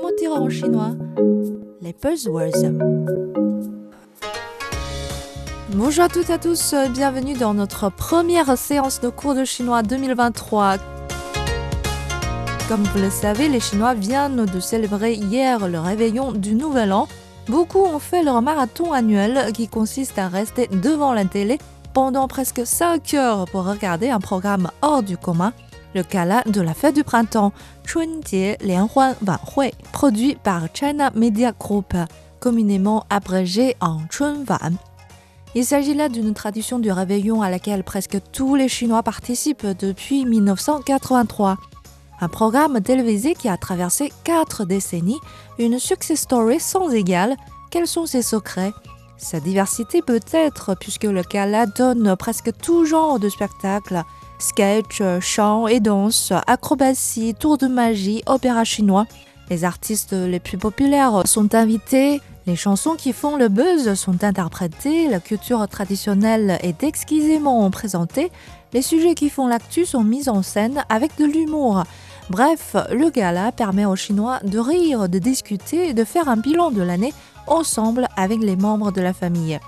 Comment dire en chinois Les buzzwords. Bonjour à toutes et à tous, bienvenue dans notre première séance de cours de chinois 2023. Comme vous le savez, les Chinois viennent de célébrer hier le réveillon du Nouvel An. Beaucoup ont fait leur marathon annuel qui consiste à rester devant la télé pendant presque 5 heures pour regarder un programme hors du commun, le gala de la fête du printemps, Chunjie Lianhuan Wanhui, produit par China Media Group, communément abrégé en Chunwan. Il s'agit là d'une tradition du réveillon à laquelle presque tous les Chinois participent depuis 1983. Un programme télévisé qui a traversé quatre décennies, une success story sans égale. Quels sont ses secrets? Sa diversité peut-être, puisque le gala donne presque tout genre de spectacles sketch, chant et danse, acrobatie, tour de magie, opéra chinois. Les artistes les plus populaires sont invités, les chansons qui font le buzz sont interprétées, la culture traditionnelle est exquisément présentée, les sujets qui font l'actu sont mis en scène avec de l'humour. Bref, le gala permet aux Chinois de rire, de discuter et de faire un bilan de l'année ensemble avec les membres de la famille.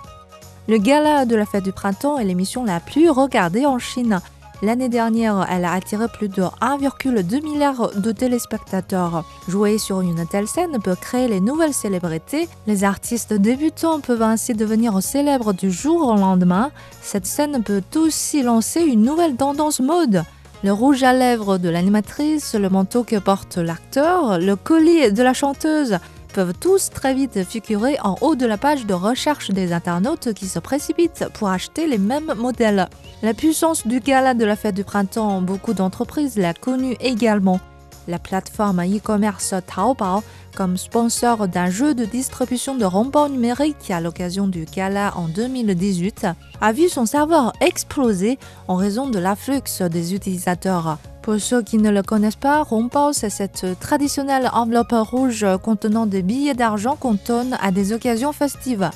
Le gala de la fête du printemps est l'émission la plus regardée en Chine. L'année dernière, elle a attiré plus de 1,2 milliard de téléspectateurs. Jouer sur une telle scène peut créer les nouvelles célébrités. Les artistes débutants peuvent ainsi devenir célèbres du jour au lendemain. Cette scène peut aussi lancer une nouvelle tendance mode le rouge à lèvres de l'animatrice, le manteau que porte l'acteur, le collier de la chanteuse peuvent tous très vite figurer en haut de la page de recherche des internautes qui se précipitent pour acheter les mêmes modèles. La puissance du gala de la fête du printemps, beaucoup d'entreprises l'a connue également la plateforme e-commerce Taobao comme sponsor d'un jeu de distribution de ronbons numériques à l'occasion du gala en 2018, a vu son serveur exploser en raison de l'afflux des utilisateurs. Pour ceux qui ne le connaissent pas, Rongbao, c'est cette traditionnelle enveloppe rouge contenant des billets d'argent qu'on donne à des occasions festives.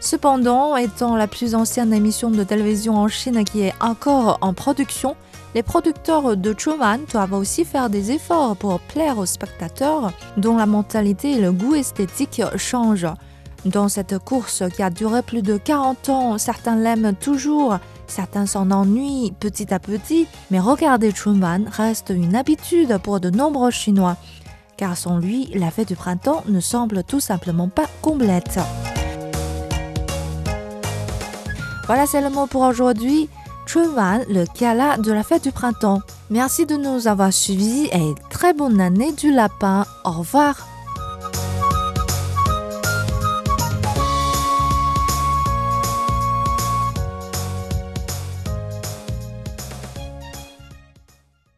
Cependant, étant la plus ancienne émission de télévision en Chine qui est encore en production, les producteurs de Truman doivent aussi faire des efforts pour plaire aux spectateurs dont la mentalité et le goût esthétique changent. Dans cette course qui a duré plus de 40 ans, certains l'aiment toujours, certains s'en ennuient petit à petit, mais regarder Truman reste une habitude pour de nombreux Chinois, car sans lui, la fête du printemps ne semble tout simplement pas complète. Voilà, c'est le mot pour aujourd'hui. Chunwan, le gala de la fête du printemps. Merci de nous avoir suivis et très bonne année du lapin. Au revoir.